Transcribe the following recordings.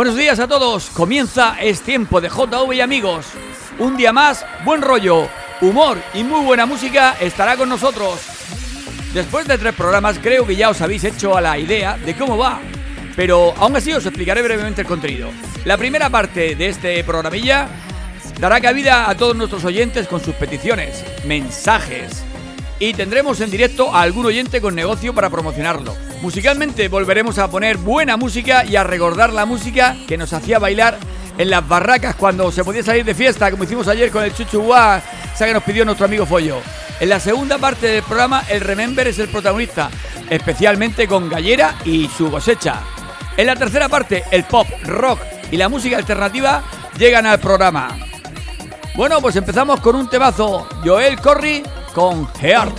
Buenos días a todos. Comienza Es Tiempo de JV y amigos. Un día más, buen rollo, humor y muy buena música estará con nosotros. Después de tres programas creo que ya os habéis hecho a la idea de cómo va, pero aún así os explicaré brevemente el contenido. La primera parte de este programilla dará cabida a todos nuestros oyentes con sus peticiones, mensajes, y tendremos en directo a algún oyente con negocio para promocionarlo. Musicalmente volveremos a poner buena música y a recordar la música que nos hacía bailar en las barracas cuando se podía salir de fiesta, como hicimos ayer con el chuchuá, esa que nos pidió nuestro amigo Follo. En la segunda parte del programa, el Remember es el protagonista, especialmente con Gallera y su cosecha. En la tercera parte, el pop, rock y la música alternativa llegan al programa. Bueno, pues empezamos con un temazo, Joel Corry con Heart.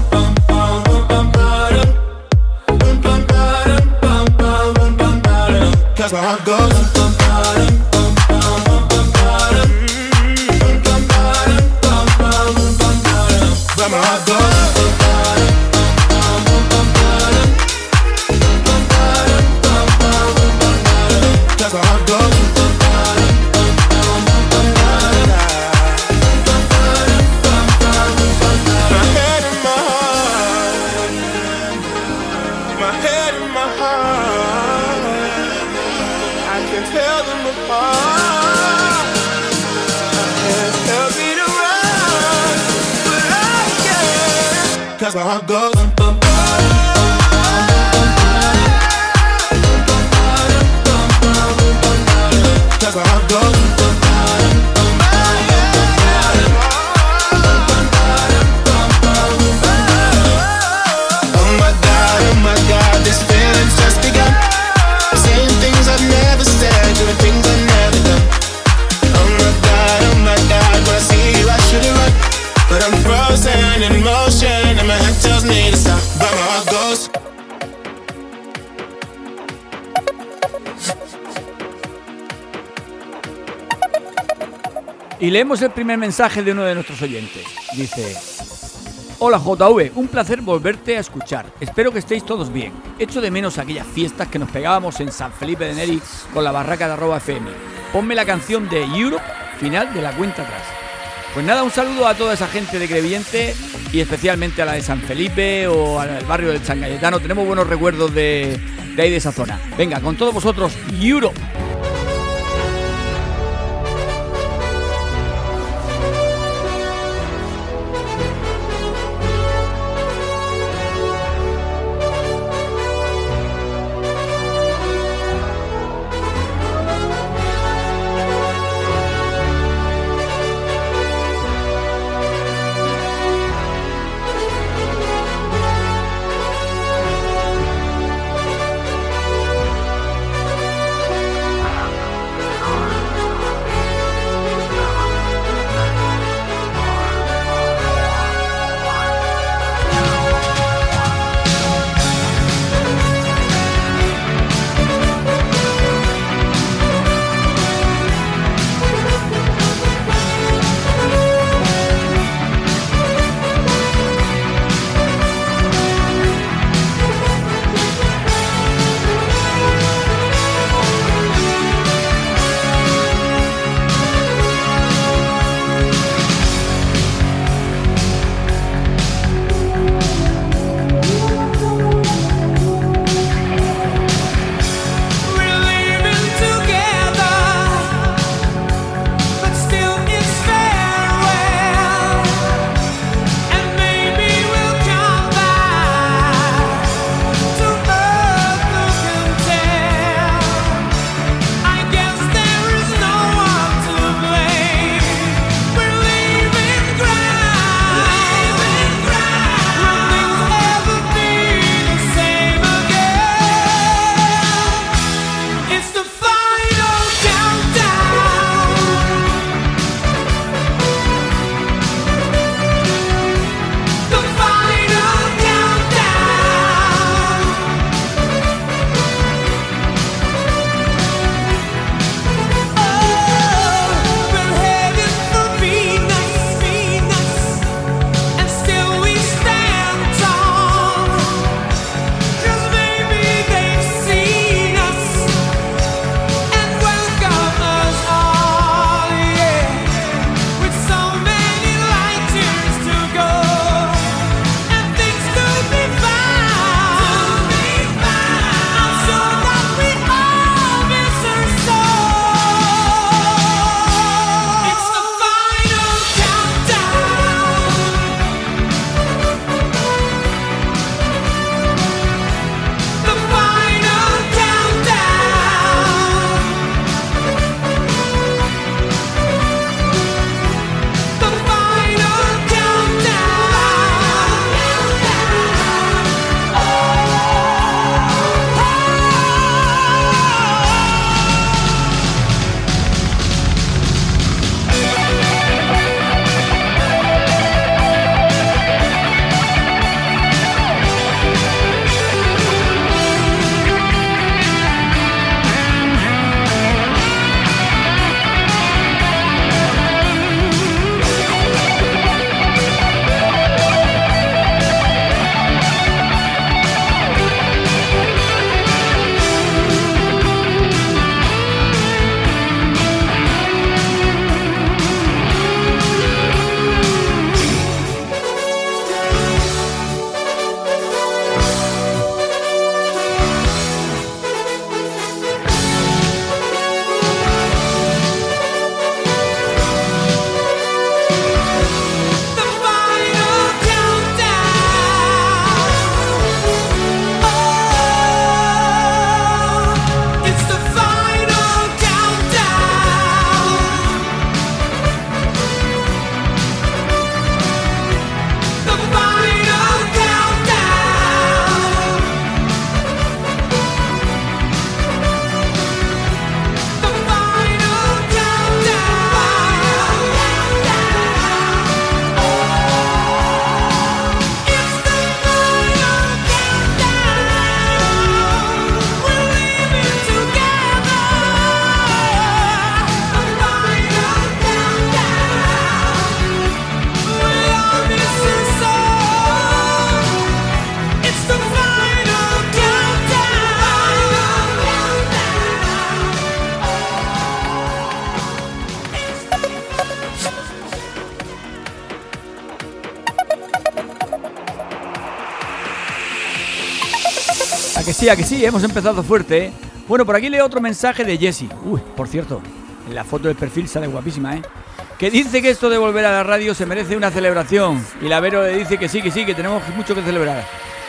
Cause my heart goes that's where I go. Leemos el primer mensaje de uno de nuestros oyentes. Dice, Hola JV, un placer volverte a escuchar. Espero que estéis todos bien. Echo de menos aquellas fiestas que nos pegábamos en San Felipe de Neri con la barraca de arroba FM. Ponme la canción de Europe, final de la cuenta atrás. Pues nada, un saludo a toda esa gente de Crevillente y especialmente a la de San Felipe o al barrio del San Cayetano. Tenemos buenos recuerdos de, de ahí de esa zona. Venga, con todos vosotros, Europe. Sí, a que sí, hemos empezado fuerte, ¿eh? Bueno, por aquí leo otro mensaje de Jessie. Uy, por cierto, en la foto del perfil sale guapísima, ¿eh? Que dice que esto de volver a la radio se merece una celebración. Y la Vero le dice que sí, que sí, que tenemos mucho que celebrar.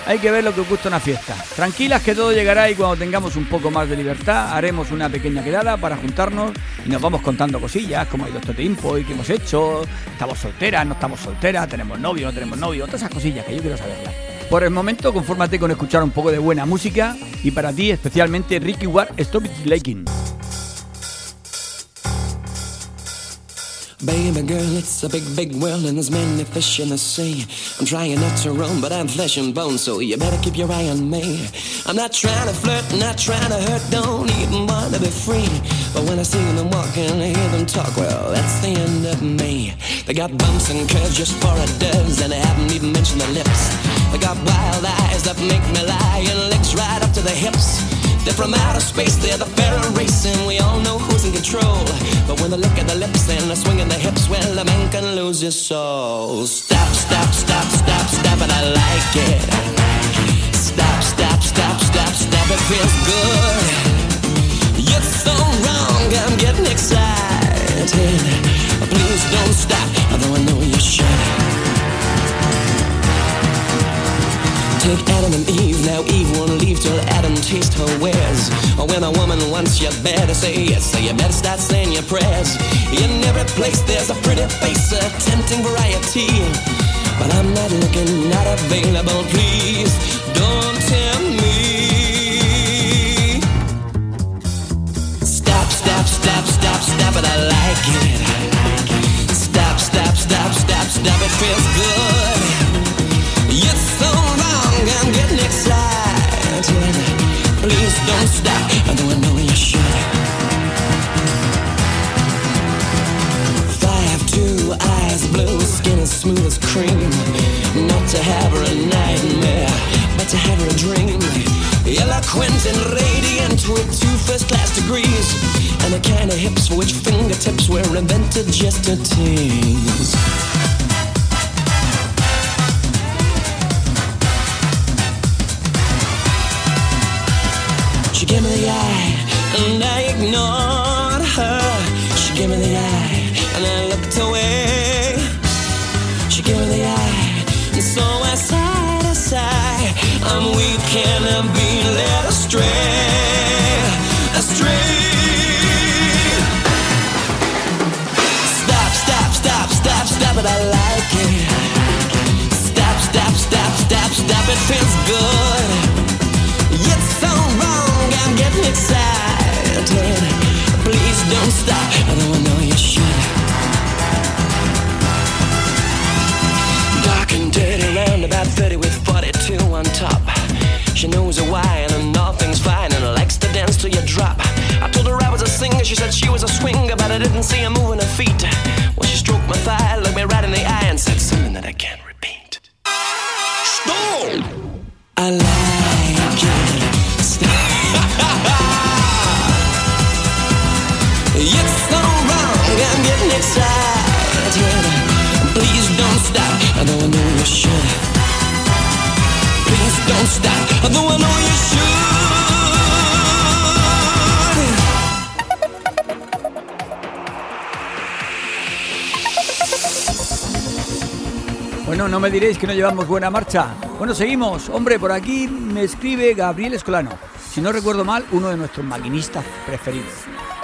Hay que ver lo que gusta una fiesta. Tranquilas que todo llegará y cuando tengamos un poco más de libertad haremos una pequeña quedada para juntarnos y nos vamos contando cosillas, como ha ido este tiempo y qué hemos hecho. Estamos solteras, no estamos solteras, tenemos novio, no tenemos novio, todas esas cosillas que yo quiero saberlas. Por el momento, confórmate con escuchar un poco de buena música y para ti especialmente Ricky Ward Stop It Liking. Baby girl, it's a big, big world and there's many fish in the sea. I'm trying not to roam, but I'm flesh and bone, so you better keep your eye on me. I'm not trying to flirt, not trying to hurt, don't even want to be free. But when I see them walking and hear them talk, well, that's the end of me. They got bumps and curves just for a does, and they haven't even mentioned the lips. They got wild eyes that make me lie and legs right up to the hips. They're from outer space, they're the pharaoh race, and we all know who's in control. But when they look at the lips and the swing the hips, well, a man can lose his soul. Stop, stop, stop, stop, stop, and I like it. Stop, stop, stop, stop, stop, it feels good. You're so wrong, I'm getting excited. Please don't stop, Take Adam and Eve, now Eve won't leave till Adam taste her wares. Or when a woman wants you better say yes, so you better start saying your prayers. In every place there's a pretty face, a tempting variety. But I'm not looking, not available, please don't tempt me. Stop, stop, stop, stop, stop it, I like it. Stop, stop, stop, stop, stop, it feels good. Cream. Not to have her a nightmare, but to have her a dream. Eloquent and radiant with two first class degrees. And the kind of hips for which fingertips were invented just to tease. She gave me the eye, and I ignored her. She gave me the eye, and I looked away. Me the eye, and so I sighed a sigh. I'm weak and I'm being led astray, astray. Stop, stop, stop, stop, stop it, I like it. Stop, stop, stop, stop, stop, it feels good. It's so wrong, I'm getting excited. Please don't stop, I know you should. She said she was a swinger, but I didn't see her moving her feet. No me diréis que no llevamos buena marcha. Bueno, seguimos. Hombre, por aquí me escribe Gabriel Escolano. Si no recuerdo mal, uno de nuestros maquinistas preferidos.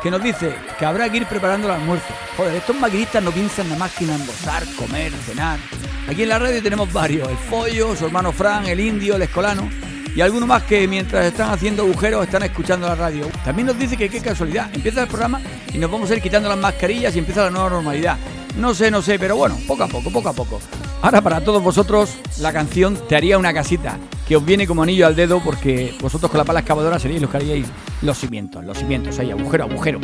Que nos dice que habrá que ir preparando el almuerzo. Joder, estos maquinistas no piensan nada más que en almorzar, comer, cenar. Aquí en la radio tenemos varios. El Follo, su hermano Fran, el Indio, el Escolano. Y algunos más que mientras están haciendo agujeros están escuchando la radio. También nos dice que qué casualidad. Empieza el programa y nos vamos a ir quitando las mascarillas y empieza la nueva normalidad. No sé, no sé, pero bueno, poco a poco, poco a poco. Ahora para todos vosotros la canción Te haría una casita, que os viene como anillo al dedo porque vosotros con la pala excavadora seríais los que haríais los cimientos, los cimientos, ahí, agujero, agujero.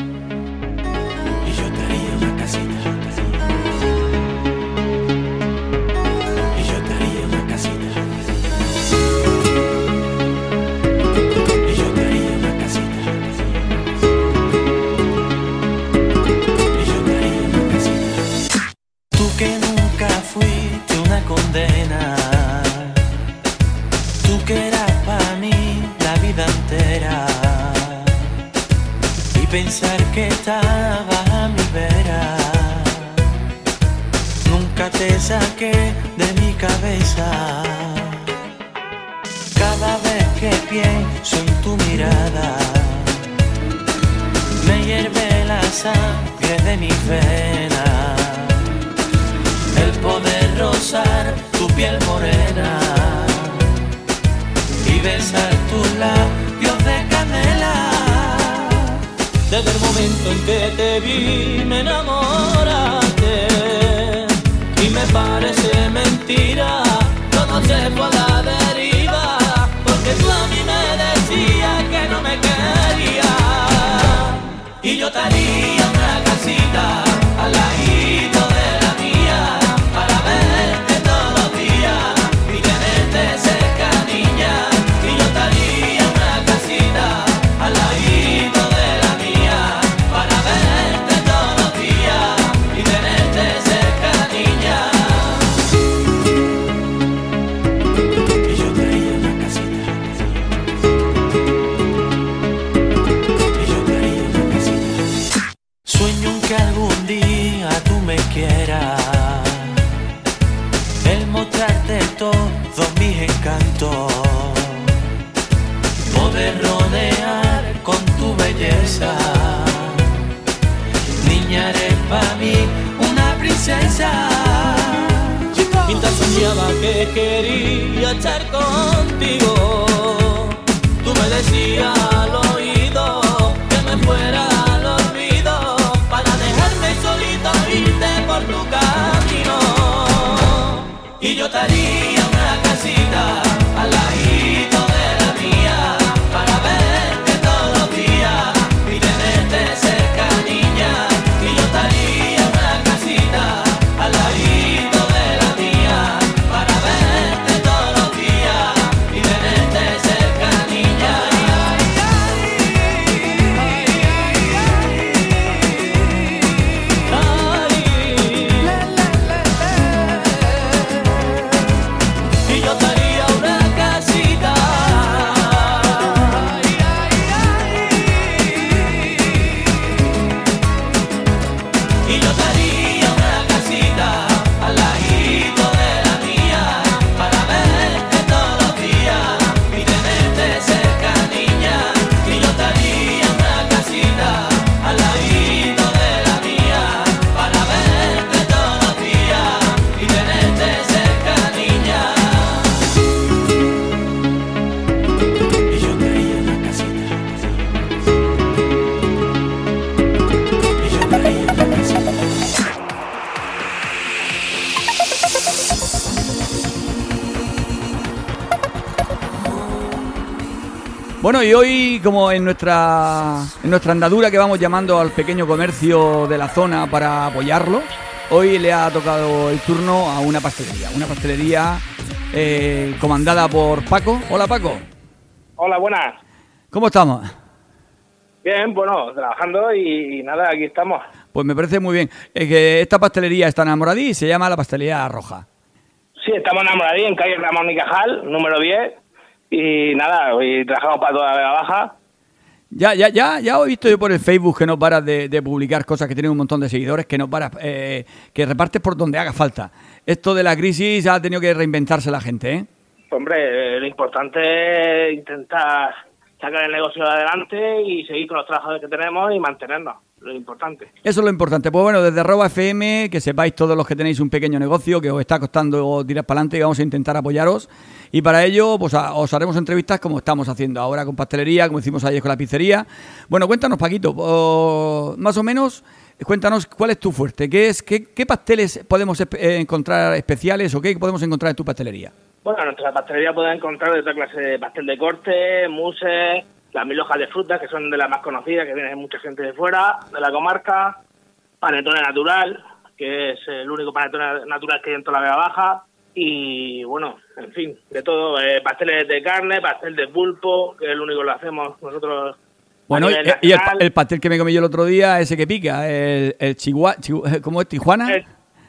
Y hoy, como en nuestra, en nuestra andadura que vamos llamando al pequeño comercio de la zona para apoyarlo, hoy le ha tocado el turno a una pastelería. Una pastelería eh, comandada por Paco. Hola, Paco. Hola, buenas. ¿Cómo estamos? Bien, bueno, trabajando y, y nada, aquí estamos. Pues me parece muy bien. Es que esta pastelería está enamoradí y se llama la Pastelería Roja. Sí, estamos enamorados en calle Ramón y Cajal, número 10. Y nada, trabajamos para toda la Baja. Ya, ya, ya, ya he visto yo por el Facebook que no paras de, de publicar cosas que tienen un montón de seguidores, que no paras, eh, que repartes por donde haga falta. Esto de la crisis ha tenido que reinventarse la gente, ¿eh? Hombre, eh, lo importante es intentar sacar el negocio adelante y seguir con los trabajadores que tenemos y mantenernos. Lo importante. Eso es lo importante. Pues bueno, desde arroba FM, que sepáis todos los que tenéis un pequeño negocio que os está costando tirar para adelante y vamos a intentar apoyaros. Y para ello, pues os haremos entrevistas como estamos haciendo ahora con pastelería, como hicimos ayer con la pizzería. Bueno, cuéntanos, Paquito, más o menos, cuéntanos cuál es tu fuerte. ¿Qué, es, qué, pasteles podemos eh, encontrar especiales o qué podemos encontrar en tu pastelería? Bueno, en nuestra pastelería pueden encontrar de otra clase de pastel de corte, mousse, las mil hojas de frutas, que son de las más conocidas, que viene mucha gente de fuera, de la comarca, panetone natural, que es el único panetone natural que hay en toda la Vega Baja, y bueno, en fin, de todo, eh, pasteles de carne, pastel de pulpo, que es el único que lo hacemos nosotros. Bueno, y, el, pastel que me comí yo el otro día, ese que pica, el, el chigua, chihu- ¿cómo es? ¿Tijuana? El-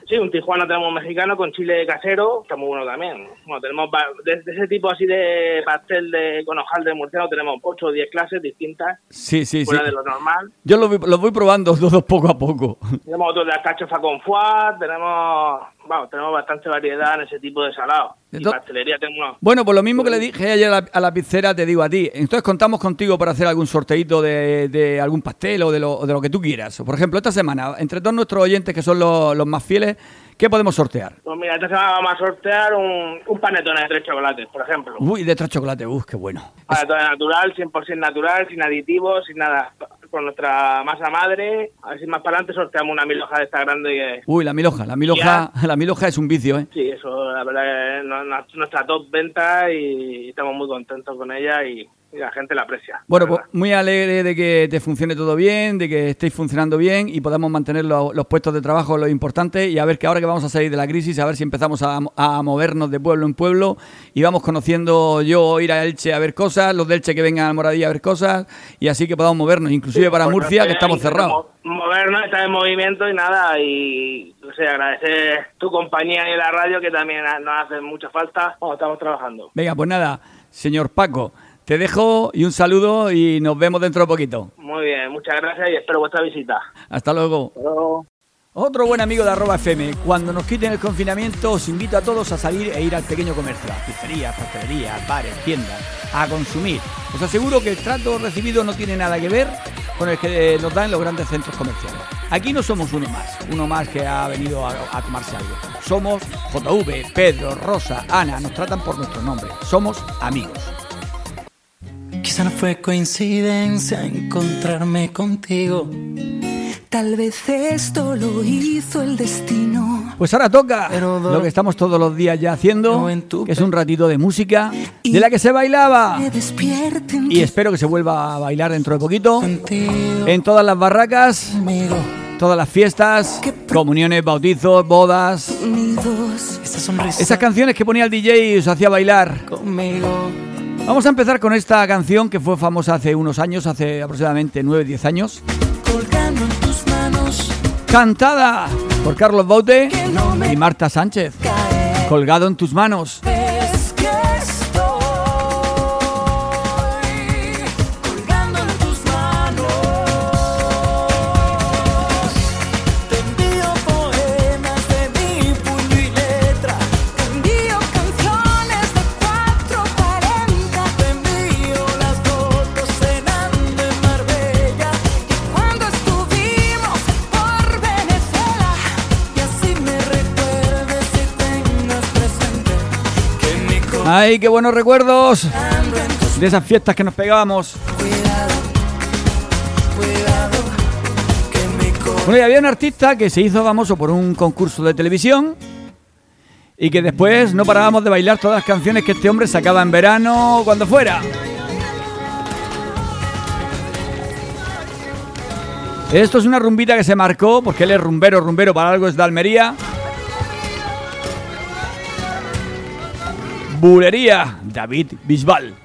Sí, un Tijuana tenemos mexicano con chile casero, está muy bueno también. Bueno, tenemos de, de ese tipo así de pastel de con hojal de murciano tenemos 8 o 10 clases distintas, Sí, sí, sí. fuera de lo normal. Yo los voy, los voy probando todos poco a poco. Tenemos otros de alcachofa con foie, tenemos, vamos, tenemos bastante variedad en ese tipo de salado. Y pastelería tenemos Bueno, pues lo mismo que le dije ayer a la, a la pizzera, te digo a ti. Entonces contamos contigo para hacer algún sorteito de, de algún pastel o de, lo, de lo que tú quieras. Por ejemplo, esta semana, entre todos nuestros oyentes que son los, los más fieles, ¿qué podemos sortear? Pues mira, esta semana vamos a sortear un, un panetone de tres chocolates, por ejemplo. Uy, de tres chocolates, uy, qué bueno. Panetone natural, 100% natural, sin aditivos, sin nada. Con nuestra masa madre. A ver si más para adelante sorteamos una miloja de esta grande que... Uy, la miloja, la miloja, la miloja es un vicio, ¿eh? Sí, eso la verdad es nuestra top venta y estamos muy contentos con ella y, y la gente la aprecia. Bueno, la pues muy alegre de que te funcione todo bien, de que estéis funcionando bien y podamos mantener lo- los puestos de trabajo, lo importante, y a ver que ahora que vamos a salir de la crisis, a ver si empezamos a, a movernos de pueblo en pueblo y vamos conociendo yo ir a Elche a ver cosas, los de Elche que vengan a Moradilla a ver cosas, y así que podamos movernos, inclusive para Pues Murcia, que estamos cerrados. Movernos, estar en movimiento y nada, y no sé, agradecer tu compañía y la radio que también nos hace mucha falta cuando estamos trabajando. Venga, pues nada, señor Paco, te dejo y un saludo y nos vemos dentro de poquito. Muy bien, muchas gracias y espero vuestra visita. Hasta luego. Hasta luego. Otro buen amigo de arroba FM. Cuando nos quiten el confinamiento, os invito a todos a salir e ir al pequeño comercio, a pizzerías, pastelerías, bares, tiendas, a consumir. Os aseguro que el trato recibido no tiene nada que ver con el que nos dan los grandes centros comerciales. Aquí no somos uno más, uno más que ha venido a, a tomarse algo. Somos JV, Pedro, Rosa, Ana, nos tratan por nuestro nombre. Somos amigos. Quizá no fue coincidencia encontrarme contigo. Tal vez esto lo hizo el destino. Pues ahora toca lo que estamos todos los días ya haciendo, que es un ratito de música de la que se bailaba. Y espero que se vuelva a bailar dentro de poquito. En todas las barracas, todas las fiestas, comuniones, bautizos, bodas. Esas canciones que ponía el DJ y os hacía bailar. conmigo. Vamos a empezar con esta canción que fue famosa hace unos años, hace aproximadamente 9-10 años. Colgando en tus manos. Cantada por Carlos Baute no y Marta Sánchez. Colgado en tus manos. ¡Ay, qué buenos recuerdos! De esas fiestas que nos pegábamos. Bueno, y había un artista que se hizo famoso por un concurso de televisión y que después no parábamos de bailar todas las canciones que este hombre sacaba en verano o cuando fuera. Esto es una rumbita que se marcó, porque él es rumbero, rumbero, para algo es de Almería. Bulería, David Bisbal.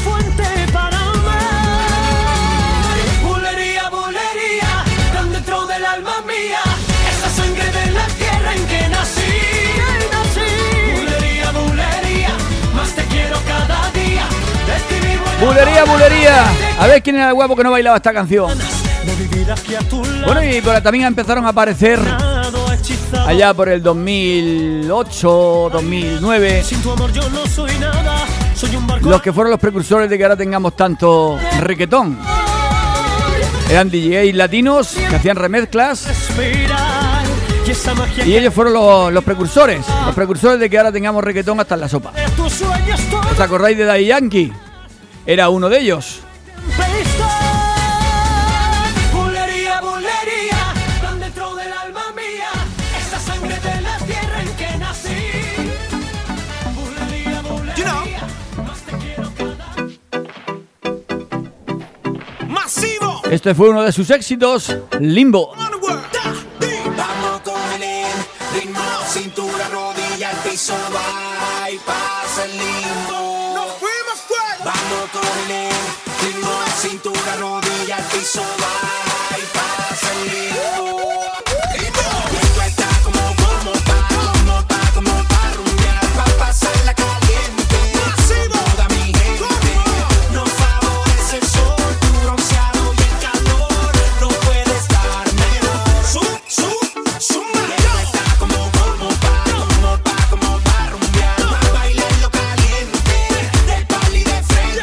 Bulería, bulería. A ver quién era el guapo que no bailaba esta canción. Bueno, y por- también empezaron a aparecer allá por el 2008, 2009. Sin tu amor yo no soy nada. Soy un barco los que fueron los precursores de que ahora tengamos tanto reggaetón. Eran DJs latinos que hacían remezclas y ellos fueron los, precursores. Los precursores de que ahora tengamos reggaetón hasta en la sopa. ¿Os acordáis de Daddy Yankee? Era uno de ellos. Bulería, bulería, tan dentro del alma mía, esa sangre de la tierra en que nací. Bulería, bulería, más te quiero cada Masivo. Este fue uno de sus éxitos, Limbo. Vamos con el ritmo, cintura, rodilla, piso, va cintura, rodilla, al piso,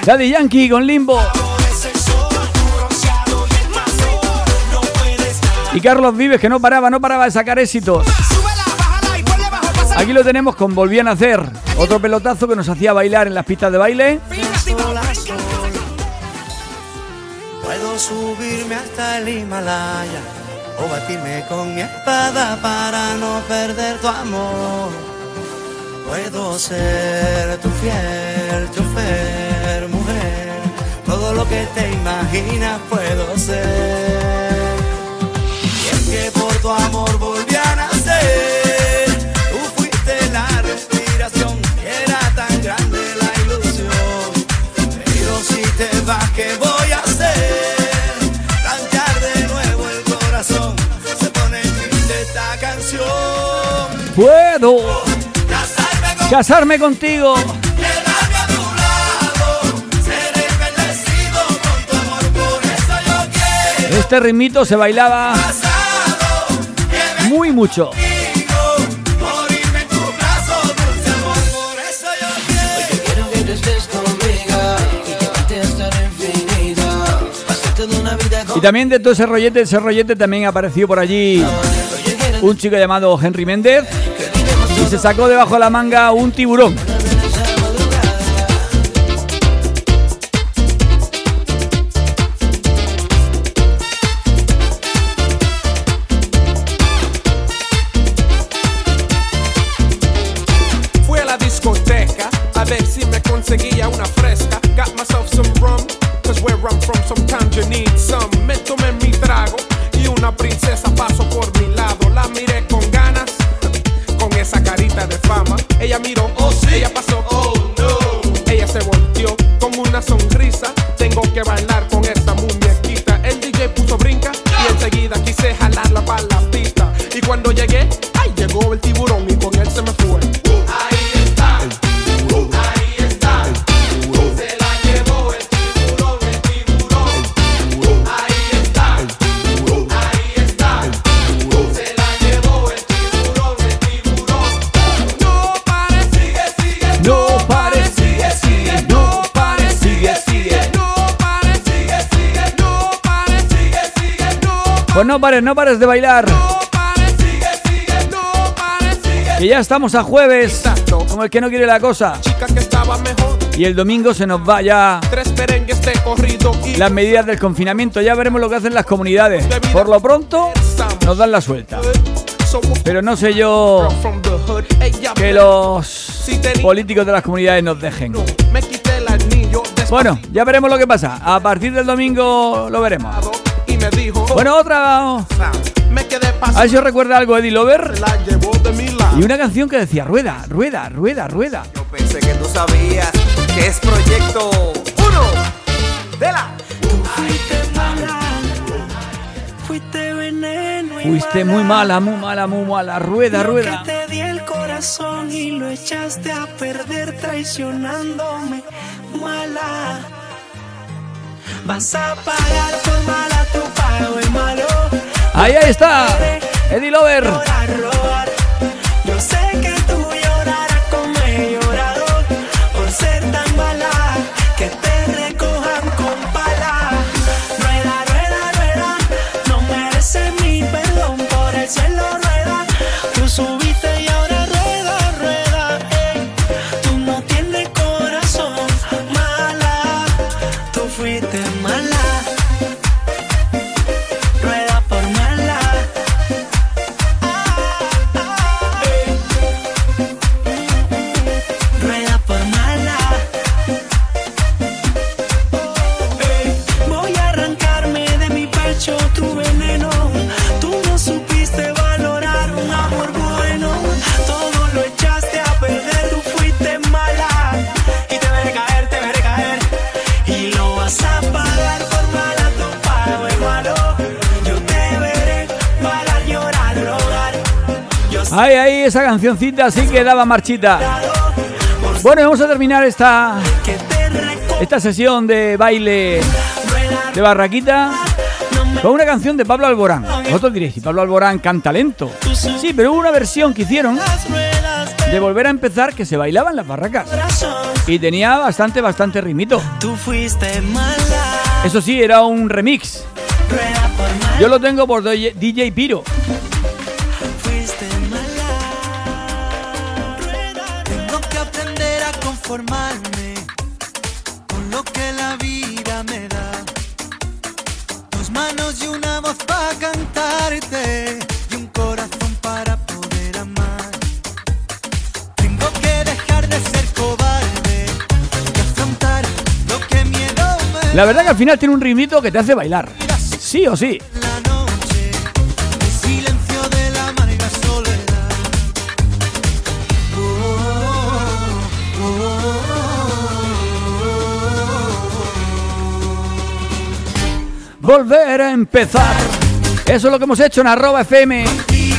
Daddy Yankee con Limbo. Y Carlos Vives que no paraba, no paraba de sacar éxitos. Aquí lo tenemos con Volvían a hacer. Otro pelotazo que nos hacía bailar en las pistas de baile. Puedo subirme hasta el Himalaya o batirme con mi espada para no perder tu amor. Puedo ser tu fiel chofer, lo que te imaginas puedo ser. Y es que por tu amor volví a nacer. Tú fuiste la respiración era tan grande la ilusión. Pero si te vas, ¿qué voy a hacer? Planchar de nuevo el corazón. Se pone triste esta canción. Puedo casarme contigo. El infinito. Pasarte de una vida Y también de todo ese rollete, ese rollete también apareció por allí un chico llamado Henry Méndez y se sacó debajo de la manga un tiburón. Pares, no pares de bailar. Que ya estamos a jueves, como el que no quiere la cosa. Y el domingo se nos va ya las medidas del confinamiento. Ya veremos lo que hacen las comunidades. Por lo pronto, nos dan la suelta. Pero no sé yo que los políticos de las comunidades nos dejen. Bueno, ya veremos lo que pasa. A partir del domingo lo veremos. Bueno, otra. me quedé A ver pasando. si os recuerda algo Eddie Lover. La llevó de mi lado. Y una canción que decía rueda, rueda, rueda, rueda. Yo pensé que tú sabías que es proyecto uno de la. Fuiste mala, fuiste veneno. y Fuiste muy mala, muy mala, muy mala. Rueda, rueda. que te di el corazón y lo echaste a perder traicionándome. Mala. Vas a pagar por mala tu pago es malo. Ahí, ahí está. Eddie Lover. Llorar. Yo sé que tú llorarás como he llorado. Por ser tan mala que te Ay, ay, esa cancioncita sí que daba marchita. Bueno, vamos a terminar esta, esta sesión de baile de barraquita con una canción de Pablo Alborán. Vosotros diréis, si Pablo Alborán canta lento. Sí, pero hubo una versión que hicieron de volver a empezar que se bailaba en las barracas. Y tenía bastante, bastante rimito. Eso sí, era un remix. Yo lo tengo por DJ Piro. Conformarme con lo que la vida me da. Dos manos y una voz para cantarte y un corazón para poder amar. Tengo que dejar de ser cobarde y afrontar lo que miedo me La verdad que al final tiene un ritmito que te hace bailar. Sí o sí. Volver a empezar. Eso es lo que hemos hecho en arroba FM.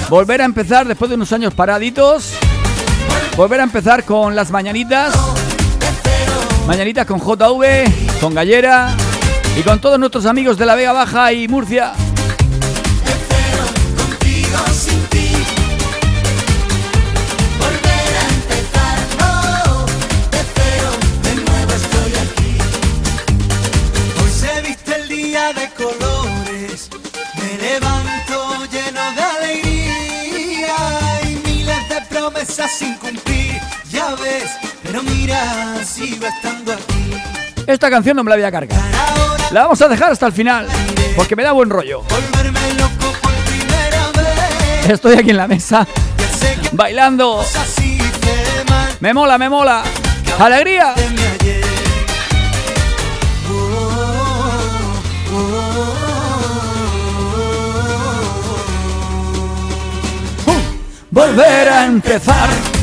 Volver a empezar después de unos años paraditos. Volver a empezar con las mañanitas. Mañanitas con JV, con Gallera y con todos nuestros amigos de la Vega Baja y Murcia. Mira, sigo estando aquí. Esta canción no me la voy a cargar. La vamos a dejar hasta el final porque me da buen rollo. Estoy aquí en la mesa bailando. Me mola, me mola. ¡Alegría! oh, Volver a empezar.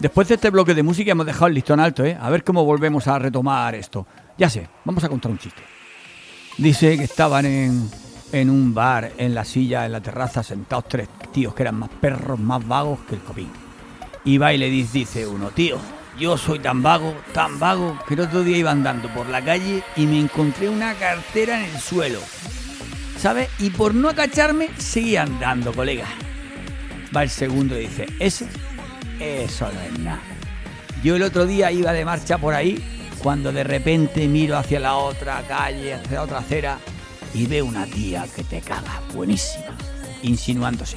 Después de este bloque de música hemos dejado el listón alto, ¿eh? A ver cómo volvemos a retomar esto. Ya sé, vamos a contar un chiste. Dice que estaban en, en un bar, en la silla, en la terraza, sentados tres tíos que eran más perros, más vagos que el copín. Y va y le dice, uno, tío, yo soy tan vago, tan vago, que el otro día iba andando por la calle y me encontré una cartera en el suelo. ¿Sabes? Y por no acacharme, seguí andando, colega. Va el segundo y dice, ese, eso no es nada. Yo el otro día iba de marcha por ahí, cuando de repente miro hacia la otra calle, hacia la otra acera, y veo una tía que te caga, buenísima, insinuándose.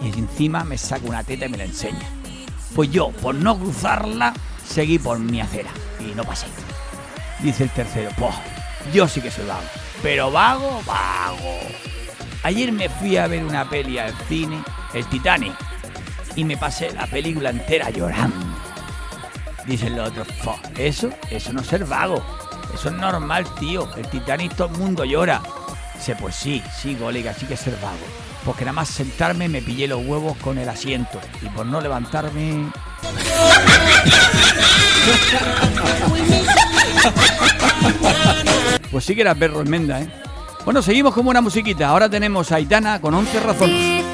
Y encima me saca una teta y me la enseña. Pues yo, por no cruzarla, seguí por mi acera y no pasé. Dice el tercero, pues yo sí que soy vago. Pero vago, vago. Ayer me fui a ver una peli al cine, el Titanic, y me pasé la película entera llorando. Dicen los otros, "Fo, eso, eso no es ser vago. Eso es normal, tío. El Titanic todo el mundo llora. Dice, pues sí, sí, colega, sí que es ser vago. Porque nada más sentarme me pillé los huevos con el asiento. Y por no levantarme. Pues sí que era perro enmenda, ¿eh? Bueno, seguimos con buena musiquita. Ahora tenemos a Aitana con 11 razones.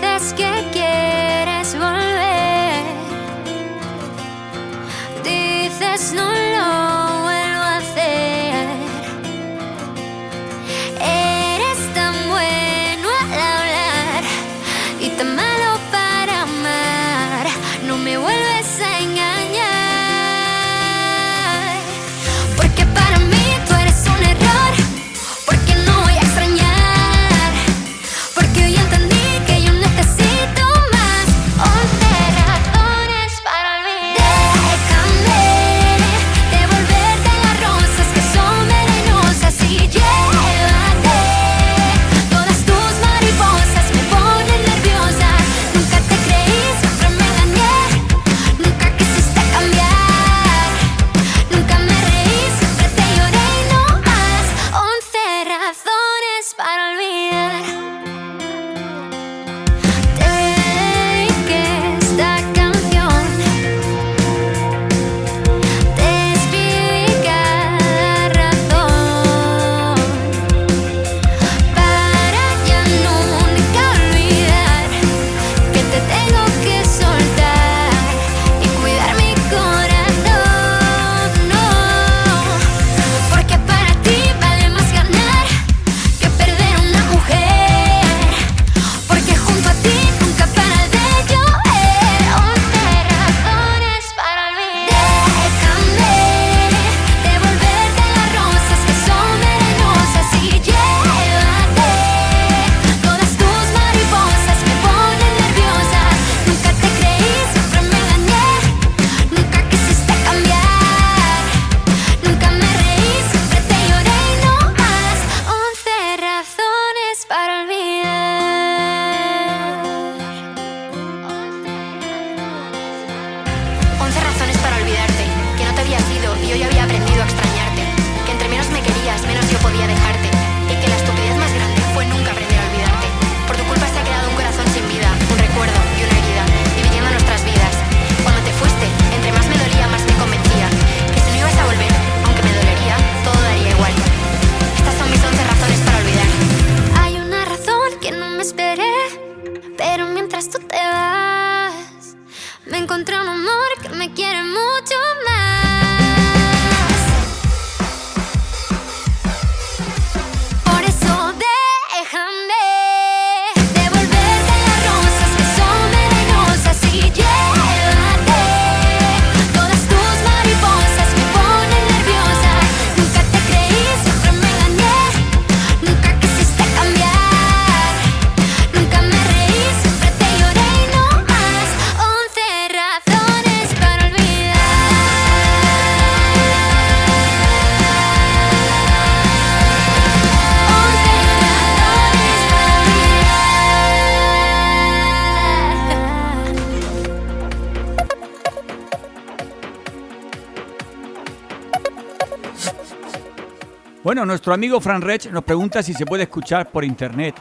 Nuestro amigo Fran Rech nos pregunta si se puede escuchar por internet.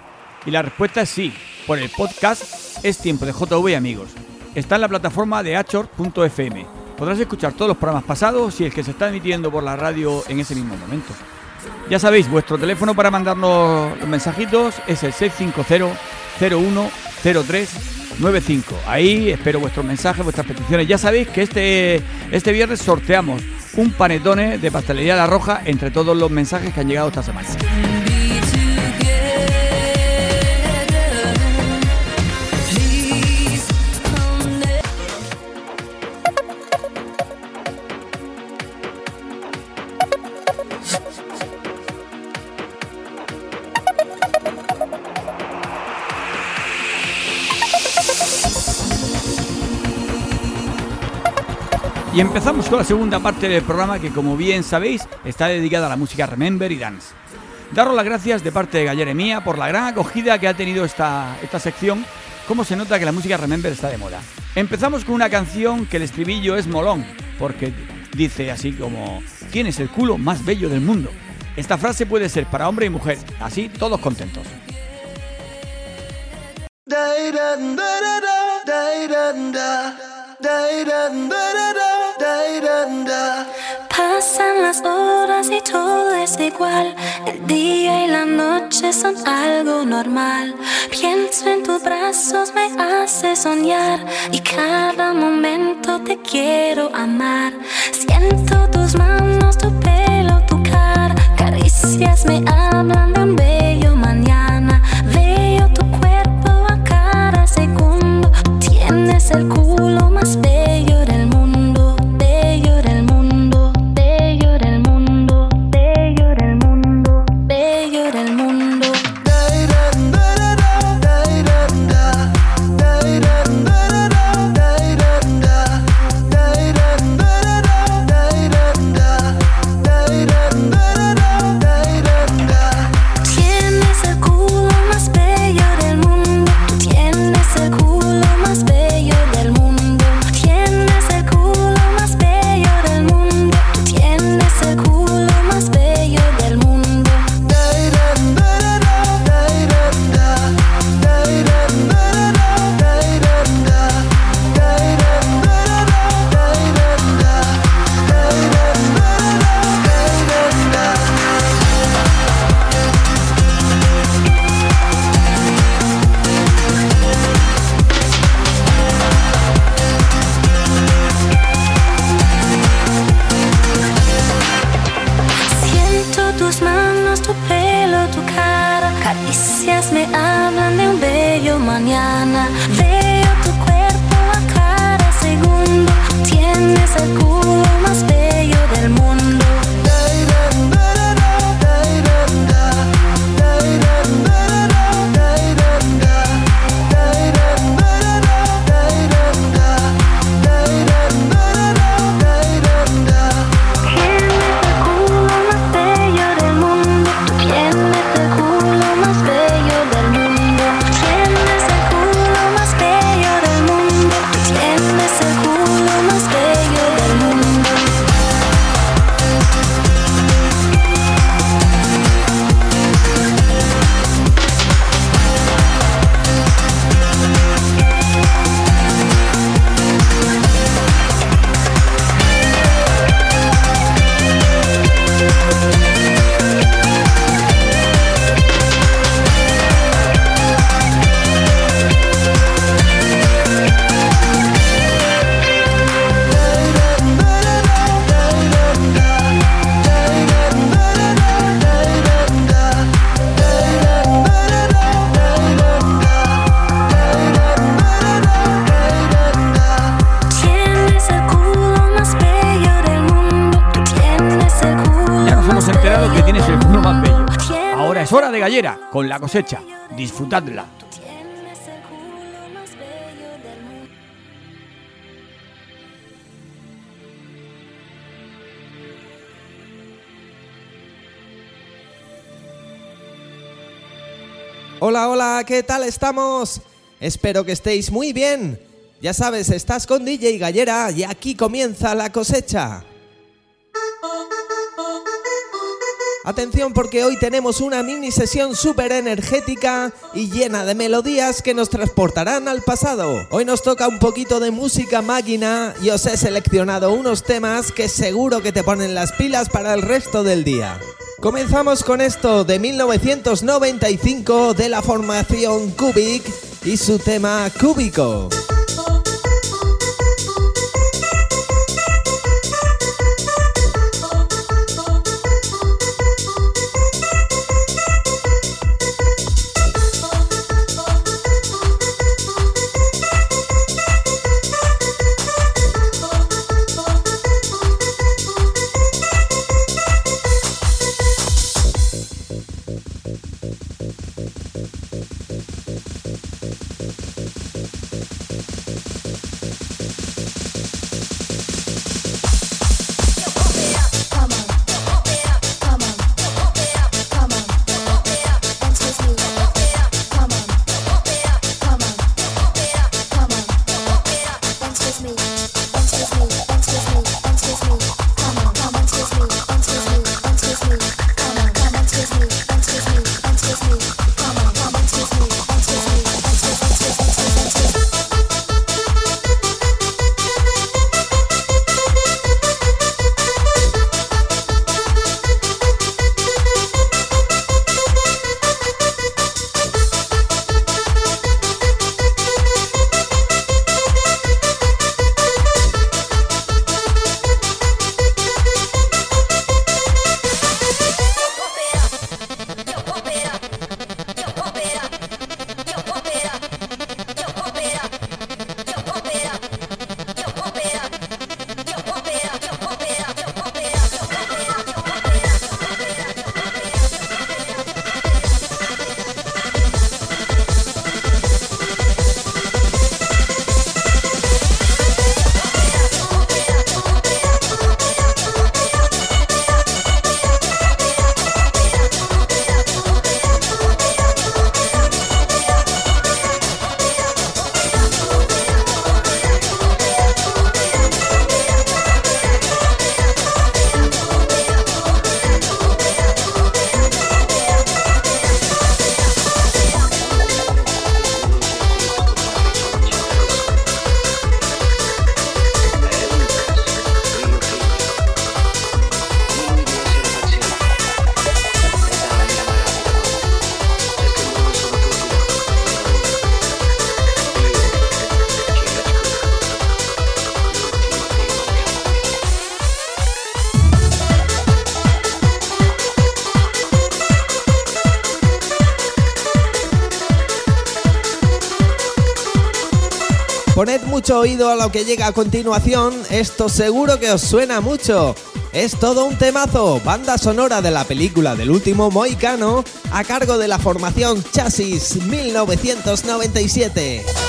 Y la respuesta es sí, por el podcast Es Tiempo de JV Amigos. Está en la plataforma de achor.fm. Podrás escuchar todos los programas pasados y el que se está emitiendo por la radio en ese mismo momento. Ya sabéis, vuestro teléfono para mandarnos los mensajitos es el 650 010395. Ahí espero vuestros mensajes, vuestras peticiones. Ya sabéis que este, este viernes sorteamos un panetone de pastelería La Roja entre todos los mensajes que han llegado esta semana. Y empezamos con la segunda parte del programa que como bien sabéis está dedicada a la música Remember y Dance. Daros las gracias de parte de Gallere Mía por la gran acogida que ha tenido esta, esta sección, cómo se nota que la música Remember está de moda. Empezamos con una canción que el estribillo es molón, porque dice así como, tienes el culo más bello del mundo. Esta frase puede ser para hombre y mujer, así todos contentos. Pasan las horas y todo es igual. El día y la noche son algo normal. Pienso en tus brazos, me hace soñar. Y cada momento te quiero amar. Siento tus manos, tu pelo, tu cara. Caricias me hablan de un bello mañana. Veo tu cuerpo a cada segundo. Tienes el culo más bello la cosecha. Disfrutadla. Hola, hola, ¿qué tal estamos? Espero que estéis muy bien. Ya sabes, estás con DJ Gallera y aquí comienza la cosecha. Atención porque hoy tenemos una mini sesión súper energética y llena de melodías que nos transportarán al pasado. Hoy nos toca un poquito de música máquina y os he seleccionado unos temas que seguro que te ponen las pilas para el resto del día. Comenzamos con esto de 1995 de la formación Cubic y su tema Cúbico. Oído a lo que llega a continuación, esto seguro que os suena mucho. Es todo un temazo, banda sonora de la película del último Moicano, a cargo de la formación Chasis 1997.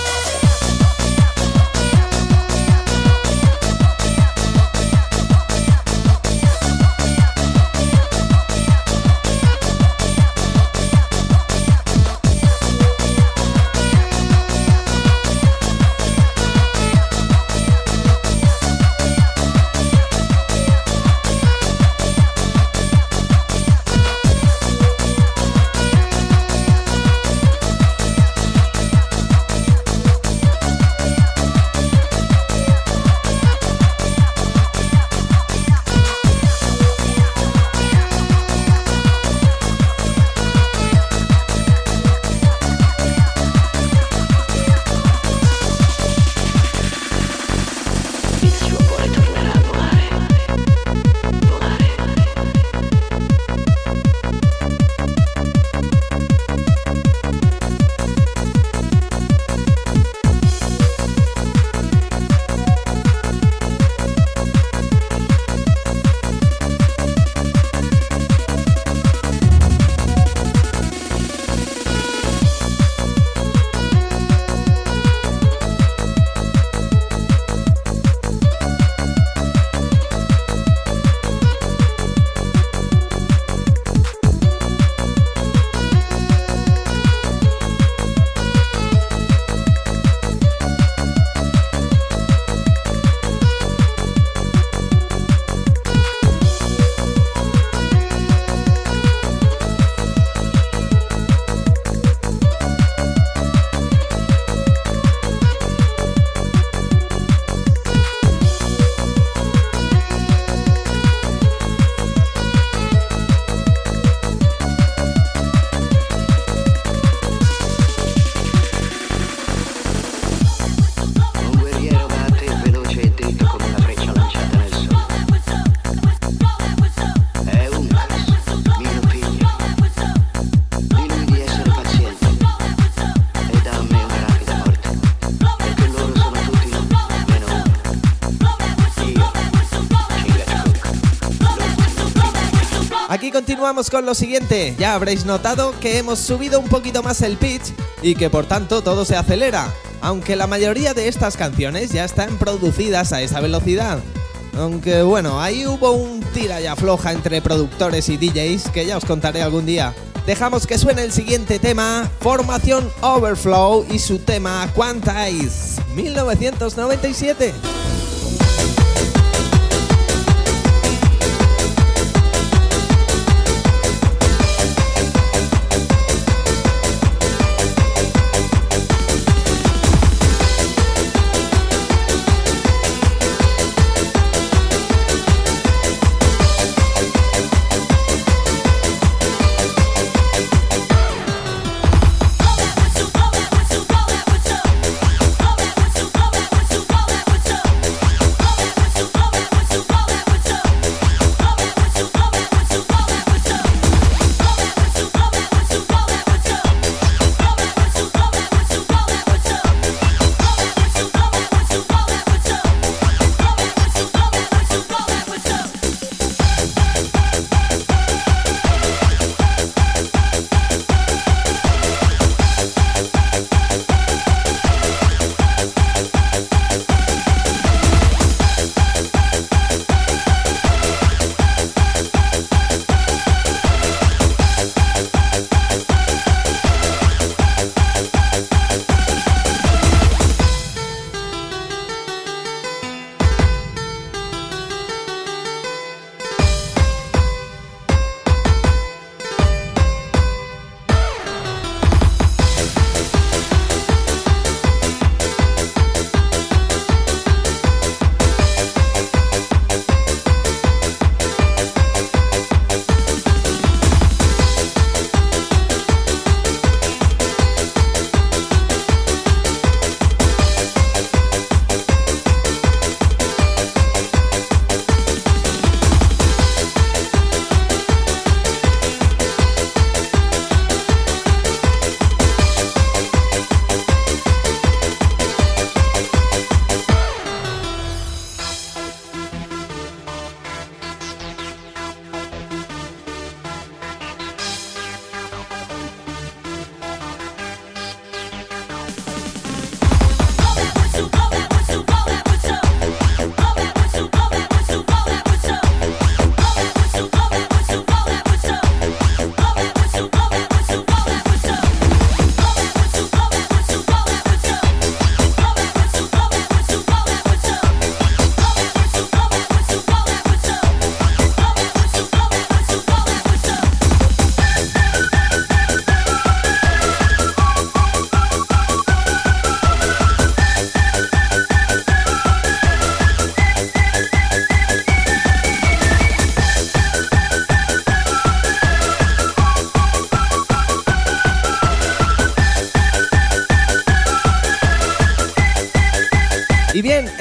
Continuamos con lo siguiente. Ya habréis notado que hemos subido un poquito más el pitch y que por tanto todo se acelera. Aunque la mayoría de estas canciones ya están producidas a esa velocidad. Aunque bueno, ahí hubo un tira y afloja entre productores y DJs que ya os contaré algún día. Dejamos que suene el siguiente tema, Formación Overflow y su tema Quantize, 1997.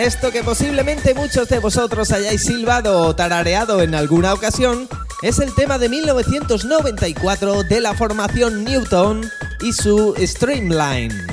Esto que posiblemente muchos de vosotros hayáis silbado o tarareado en alguna ocasión es el tema de 1994 de la formación Newton y su Streamline.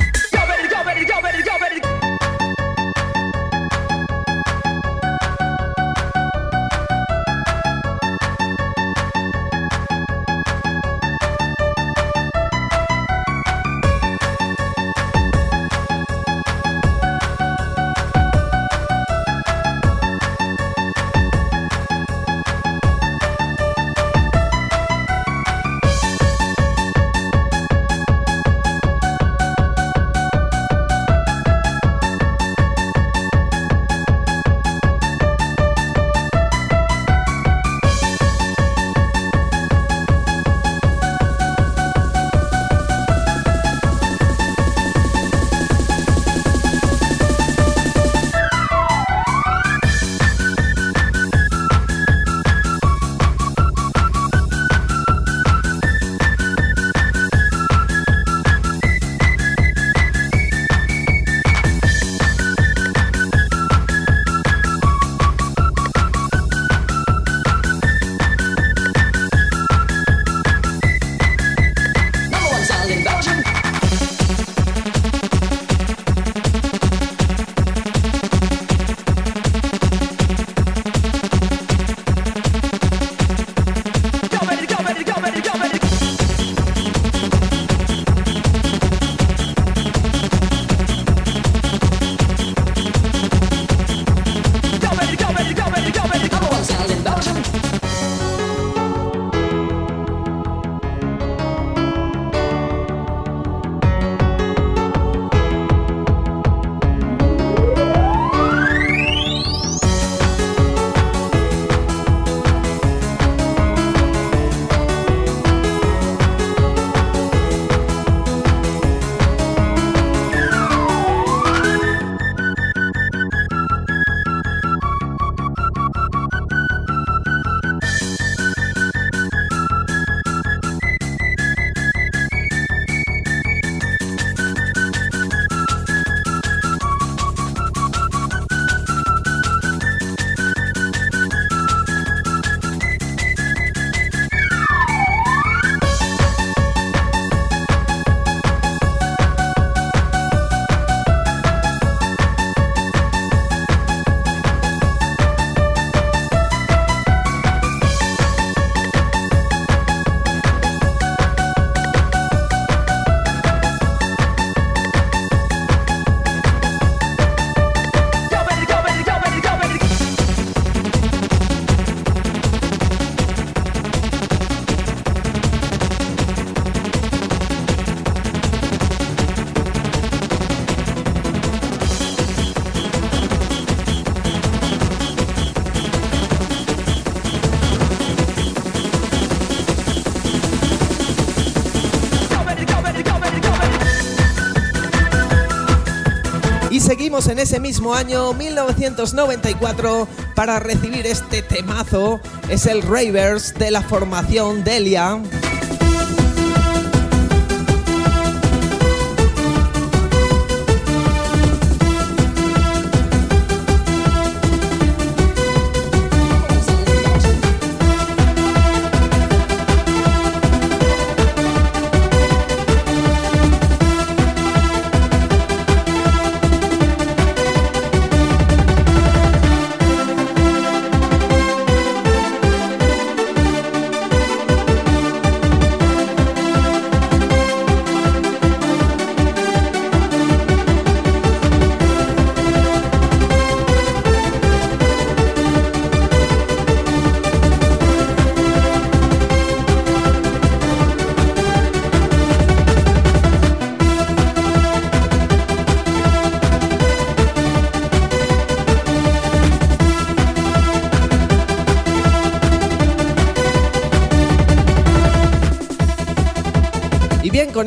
En ese mismo año 1994 para recibir este temazo. Es el Ravers de la formación Delia.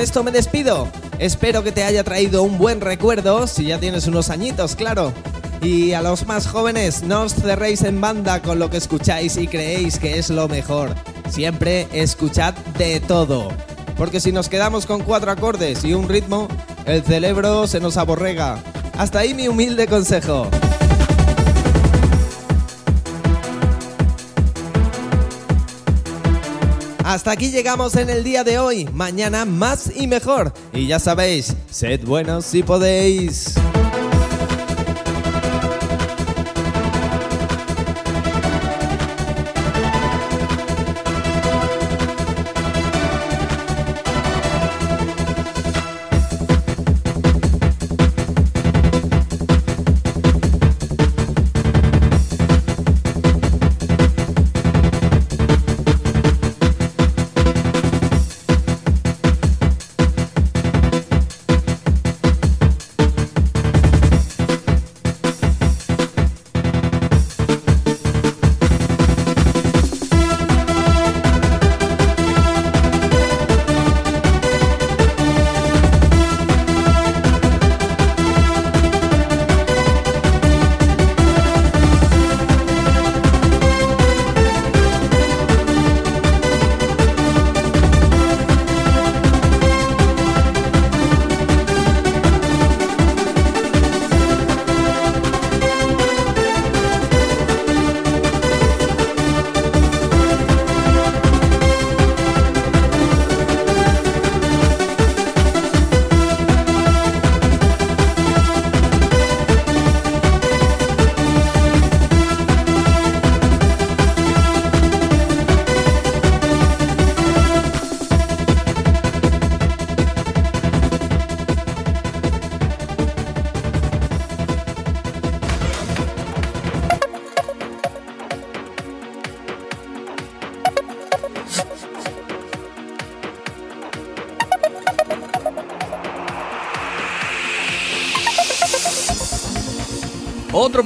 Esto me despido. Espero que te haya traído un buen recuerdo, si ya tienes unos añitos, claro. Y a los más jóvenes, no os cerréis en banda con lo que escucháis y creéis que es lo mejor. Siempre escuchad de todo. Porque si nos quedamos con cuatro acordes y un ritmo, el cerebro se nos aborrega. Hasta ahí mi humilde consejo. Hasta aquí llegamos en el día de hoy. Mañana más y mejor. Y ya sabéis, sed buenos si podéis.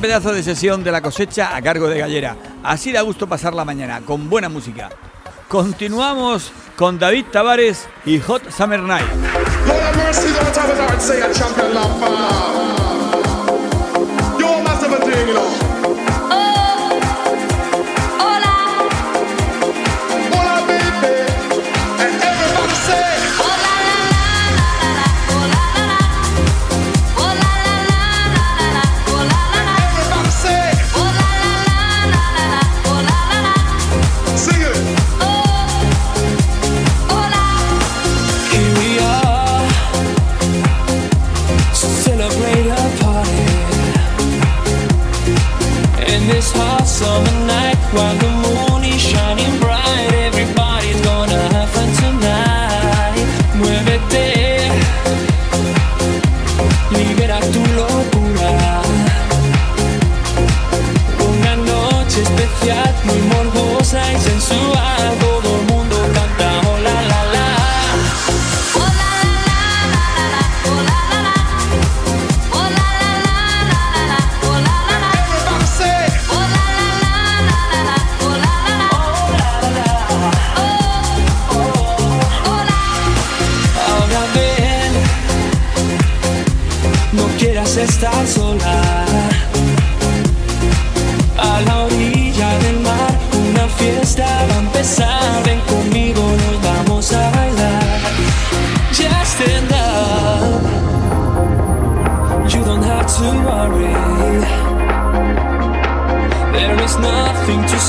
Pedazo de sesión de la cosecha a cargo de Gallera. Así da gusto pasar la mañana, con buena música. Continuamos con David Tavares y Hot Summer Night.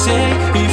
say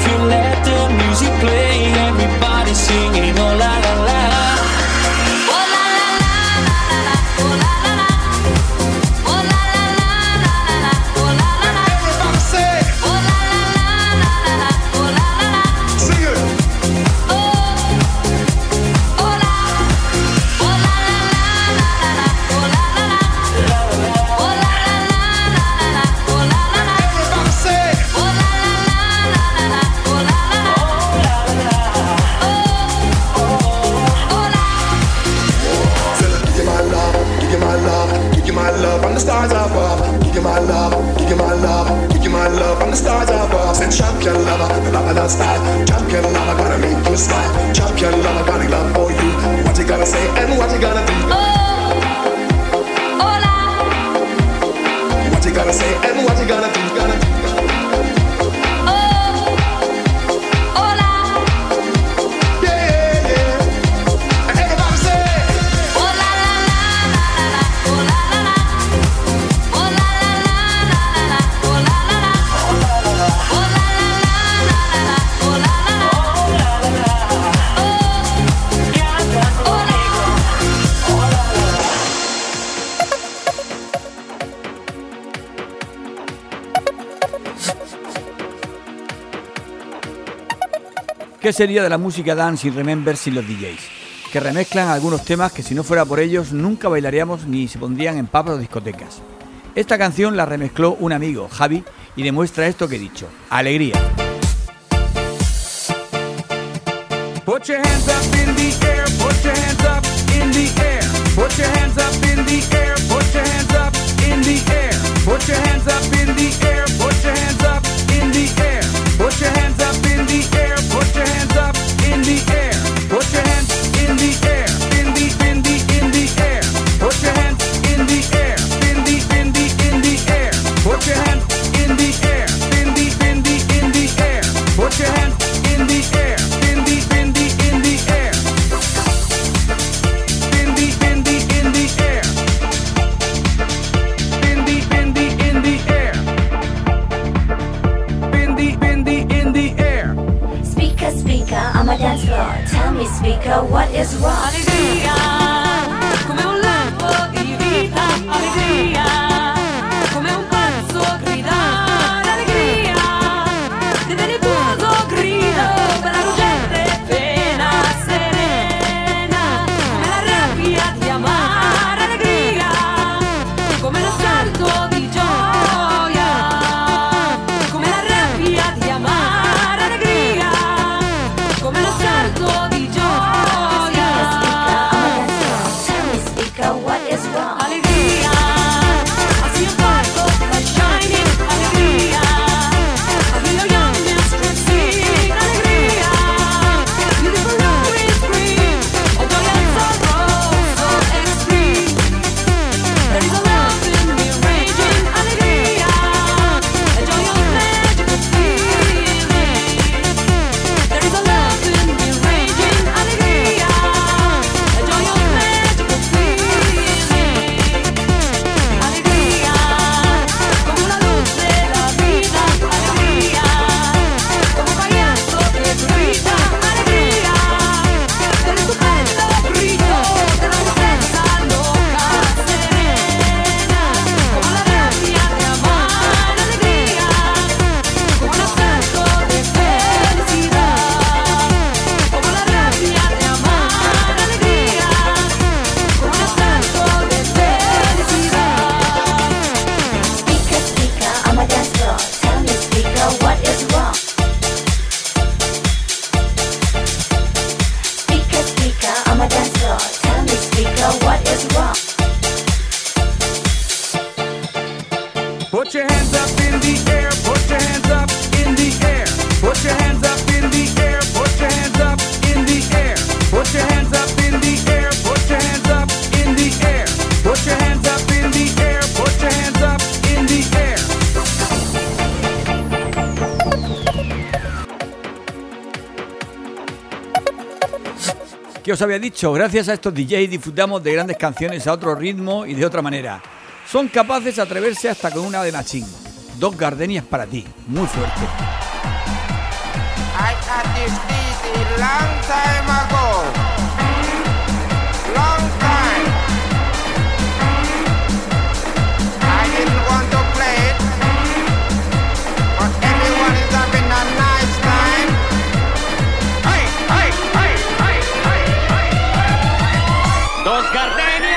Sería de la música dance y remember sin los DJs? Que remezclan algunos temas que si no fuera por ellos nunca bailaríamos ni se pondrían en papas discotecas. Esta canción la remezcló un amigo, Javi, y demuestra esto que he dicho. Alegría. gracias a estos DJs disfrutamos de grandes canciones a otro ritmo y de otra manera. Son capaces de atreverse hasta con una de Machín. Dos gardenias para ti, muy fuerte. Danny.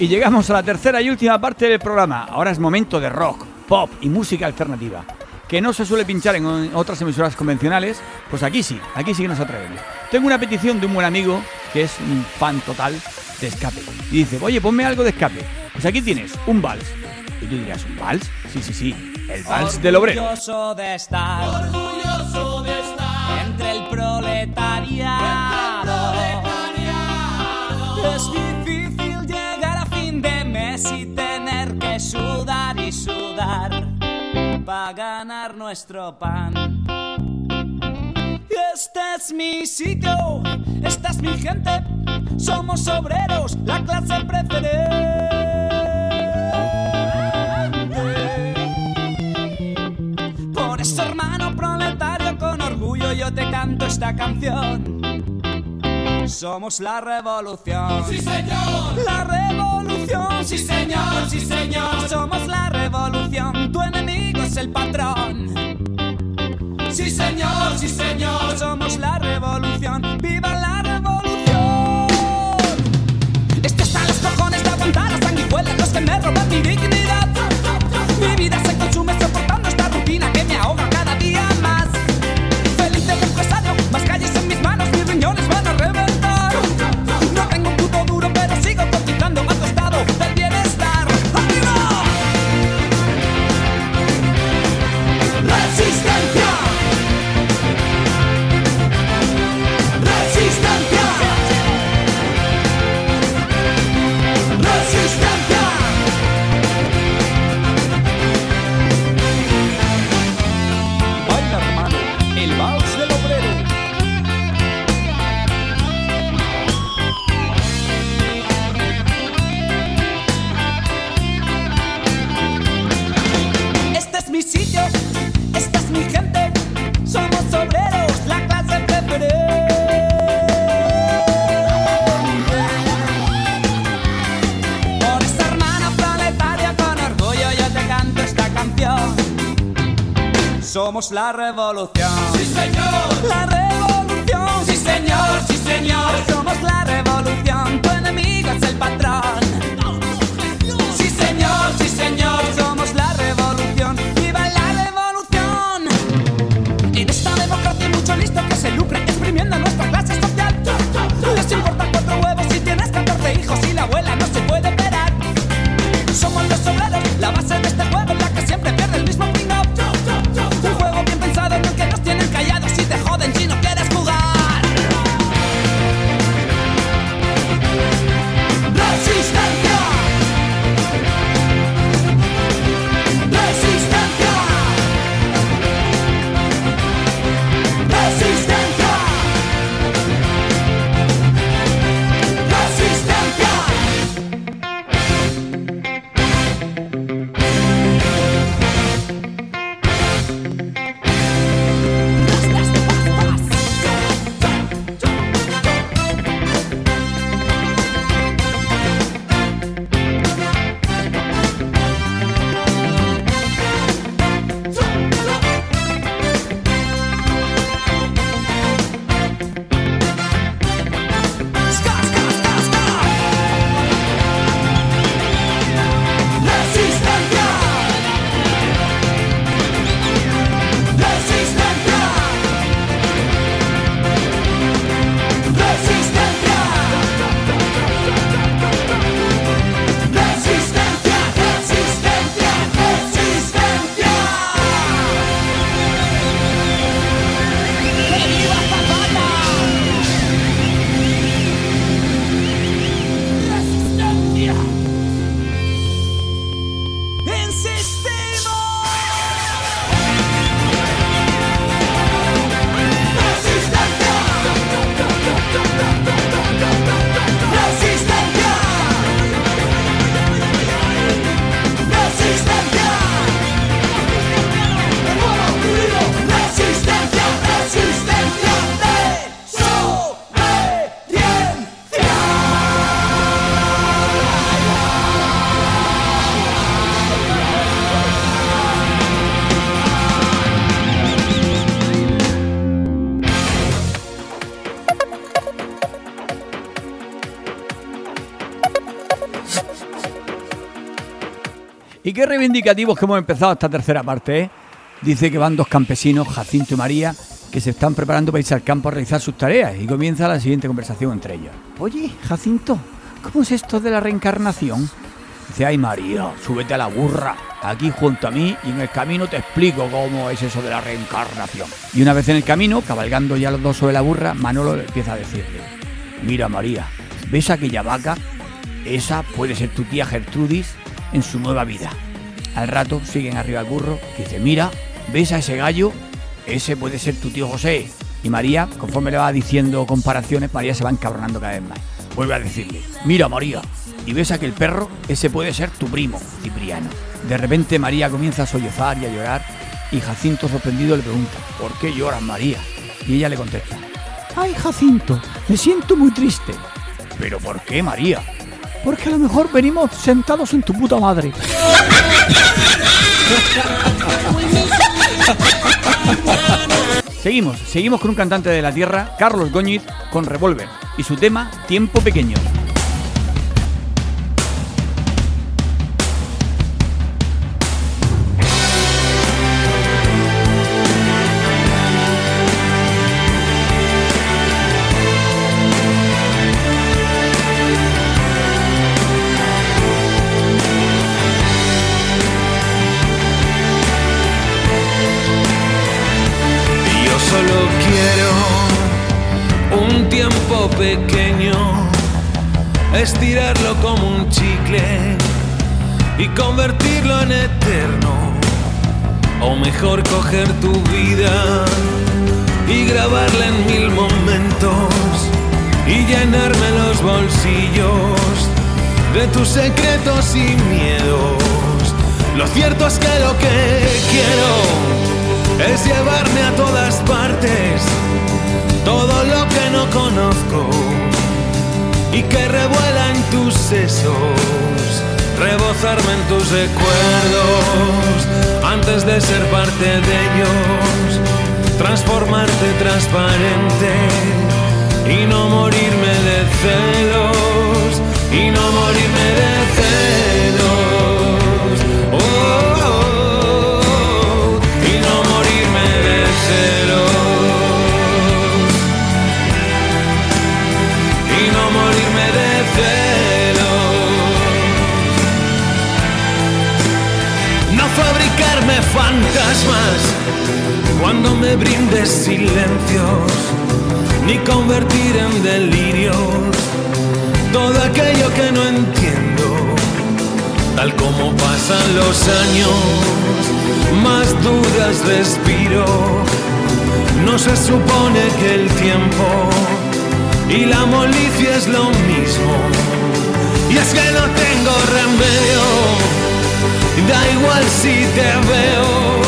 Y llegamos a la tercera y última parte del programa. Ahora es momento de rock, pop y música alternativa. Que no se suele pinchar en otras emisoras convencionales, pues aquí sí, aquí sí que nos atrevemos. Tengo una petición de un buen amigo que es un fan total de escape. Y dice, oye, ponme algo de escape. Pues aquí tienes un vals. Y tú dirás, ¿un vals? Sí, sí, sí, el vals del obrero. Orgulloso de estar, orgulloso de estar entre el proletariado. A fin y tener que sudar y sudar para ganar nuestro pan. Este es mi sitio, esta es mi gente, somos obreros, la clase preferente. Por eso, hermano proletario, con orgullo yo te canto esta canción. Somos la revolución. Sí, señor. La revolución. Sí, señor, sí, señor. Somos la revolución. Tu enemigo es el patrón. Sí, señor, sí, señor. Somos la revolución. ¡Viva la revolución! Esto está los cojones de aguantar las sanguijuelas, los que me roban mi dignidad. Somos la revolución. Sí, señor. La revolución. Y qué reivindicativos que hemos empezado esta tercera parte, ¿eh? Dice que van dos campesinos, Jacinto y María, que se están preparando para irse al campo a realizar sus tareas. Y comienza la siguiente conversación entre ellos. Oye, Jacinto, ¿cómo es esto de la reencarnación? Dice, ay María, súbete a la burra, aquí junto a mí, y en el camino te explico cómo es eso de la reencarnación. Y una vez en el camino, cabalgando ya los dos sobre la burra, Manolo le empieza a decirle, mira María, ¿ves aquella vaca? Esa puede ser tu tía Gertrudis en su nueva vida. Al rato siguen arriba al burro, que dice, mira, ¿ves a ese gallo? Ese puede ser tu tío José. Y María, conforme le va diciendo comparaciones, María se va encabronando cada vez más. Vuelve a decirle, mira María, ¿y ves aquel perro? Ese puede ser tu primo, Cipriano. De repente María comienza a sollozar y a llorar y Jacinto sorprendido le pregunta, ¿por qué lloras María? Y ella le contesta, ay Jacinto, me siento muy triste. ¿Pero por qué María? Porque a lo mejor venimos sentados en tu puta madre. Seguimos, seguimos con un cantante de la tierra, Carlos Goñiz, con Revolver, y su tema Tiempo Pequeño. Y convertirlo en eterno. O mejor coger tu vida y grabarla en mil momentos y llenarme los bolsillos de tus secretos y miedos. Lo cierto es que lo que quiero es llevarme a todas partes todo lo que no conozco y que revuela en tus sesos rebozarme en tus recuerdos antes de ser parte de ellos, transformarte transparente y no morirme de celos, y no morirme de celos. Fantasmas cuando me brindes silencios, ni convertir en delirios todo aquello que no entiendo. Tal como pasan los años, más dudas respiro. No se supone que el tiempo y la molicie es lo mismo. Y es que no tengo remedio, si te veo,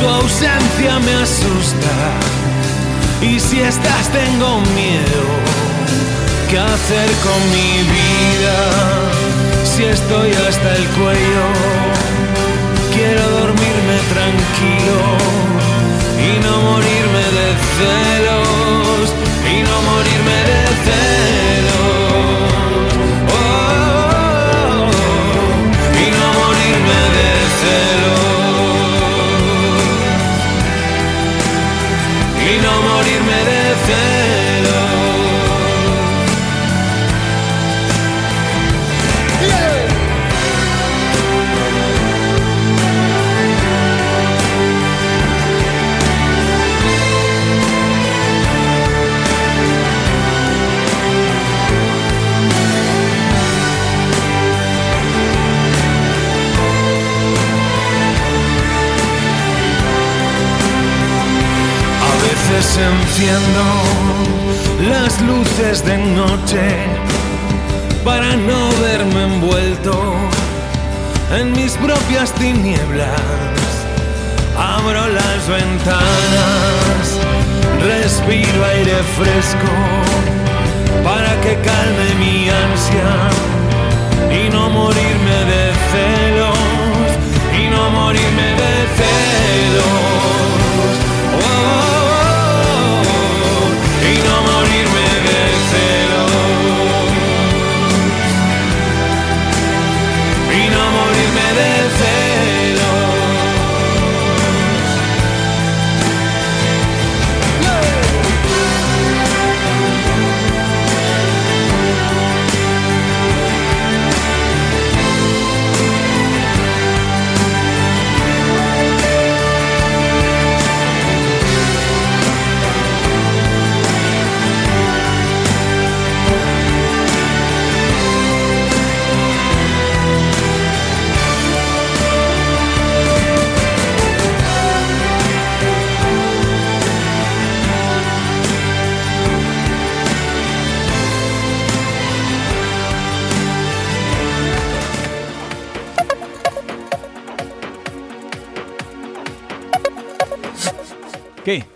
tu ausencia me asusta. Y si estás tengo miedo, ¿qué hacer con mi vida? Si estoy hasta el cuello, quiero dormirme tranquilo y no morirme de celos, y no morirme de celos. Veces enciendo las luces de noche para no verme envuelto en mis propias tinieblas. Abro las ventanas, respiro aire fresco para que calme mi ansia y no morirme de celos, y no morirme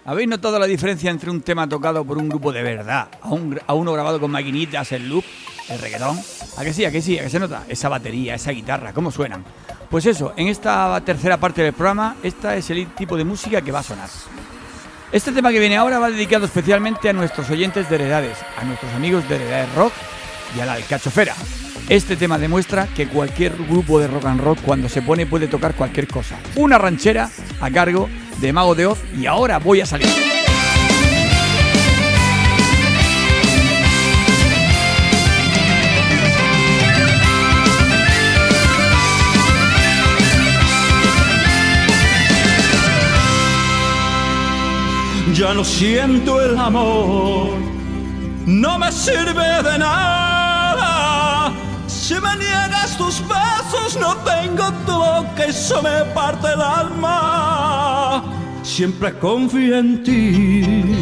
¿Habéis notado la diferencia entre un tema tocado por un grupo de verdad a, un a uno grabado con maquinitas, el loop, el reggaetón? ¿A que sí, a que sí, a que se nota? Esa batería, esa guitarra, ¿cómo suenan? Pues eso, en esta tercera parte del programa, esta es el tipo de música que va a sonar. Este tema que viene ahora va dedicado especialmente a nuestros oyentes de Heredades, a nuestros amigos de Heredades Rock y a la Alcachofera. Este tema demuestra que cualquier grupo de rock and roll cuando se pone puede tocar cualquier cosa. Una ranchera a cargo de Mago de Oz y ahora voy a salir. Ya no siento el amor, no me sirve de nada. Si me tus besos, no tengo tu boca, eso me parte el alma. Siempre confío en ti,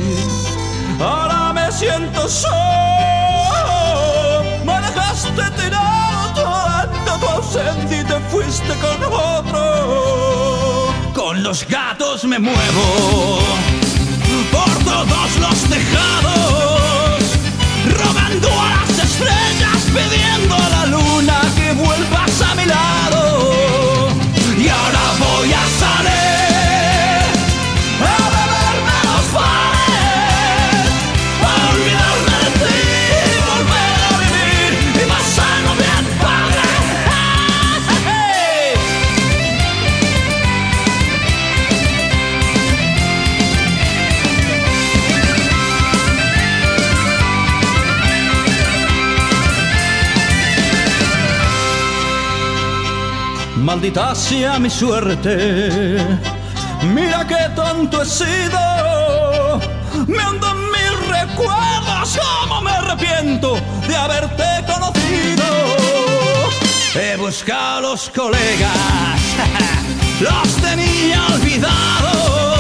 ahora me siento solo. Me dejaste tirado toda tu ausencia y te fuiste con otro. Con los gatos me muevo por todos los tejados, rogando a estrellas, pidiendo a la luna que vuelvas a mi lado. Maldita sea mi suerte. Mira qué tonto he sido. Me en mis recuerdos, cómo me arrepiento de haberte conocido. He buscado a los colegas, los tenía olvidados.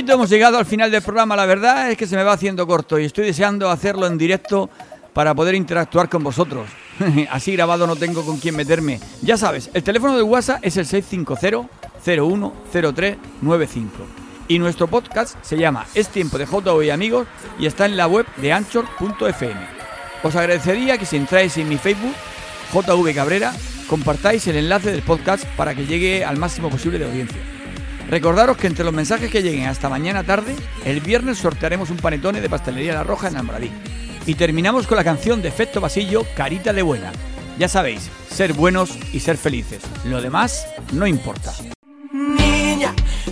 Poquito hemos llegado al final del programa. La verdad es que se me va haciendo corto y estoy deseando hacerlo en directo para poder interactuar con vosotros. Así grabado no tengo con quién meterme. Ya sabes, el teléfono de WhatsApp es el 650-010395. Y nuestro podcast se llama Es tiempo de JV y amigos y está en la web de anchor.fm. Os agradecería que si entráis en mi Facebook, JV Cabrera, compartáis el enlace del podcast para que llegue al máximo posible de audiencia. Recordaros que entre los mensajes que lleguen hasta mañana tarde, el viernes sortearemos un panetone de pastelería La Roja en Almoradí. Y terminamos con la canción de Efecto Basillo, Carita de Buena. Ya sabéis, ser buenos y ser felices. Lo demás no importa.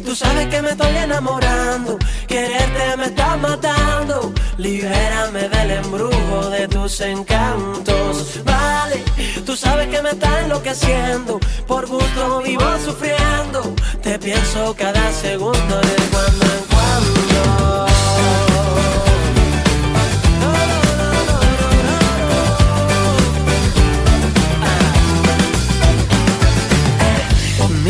Tú sabes que me estoy enamorando, quererte me está matando. Libérame del embrujo de tus encantos. Vale, tú sabes que me está enloqueciendo, por gusto vivo sufriendo. Te pienso cada segundo de cuando en cuando.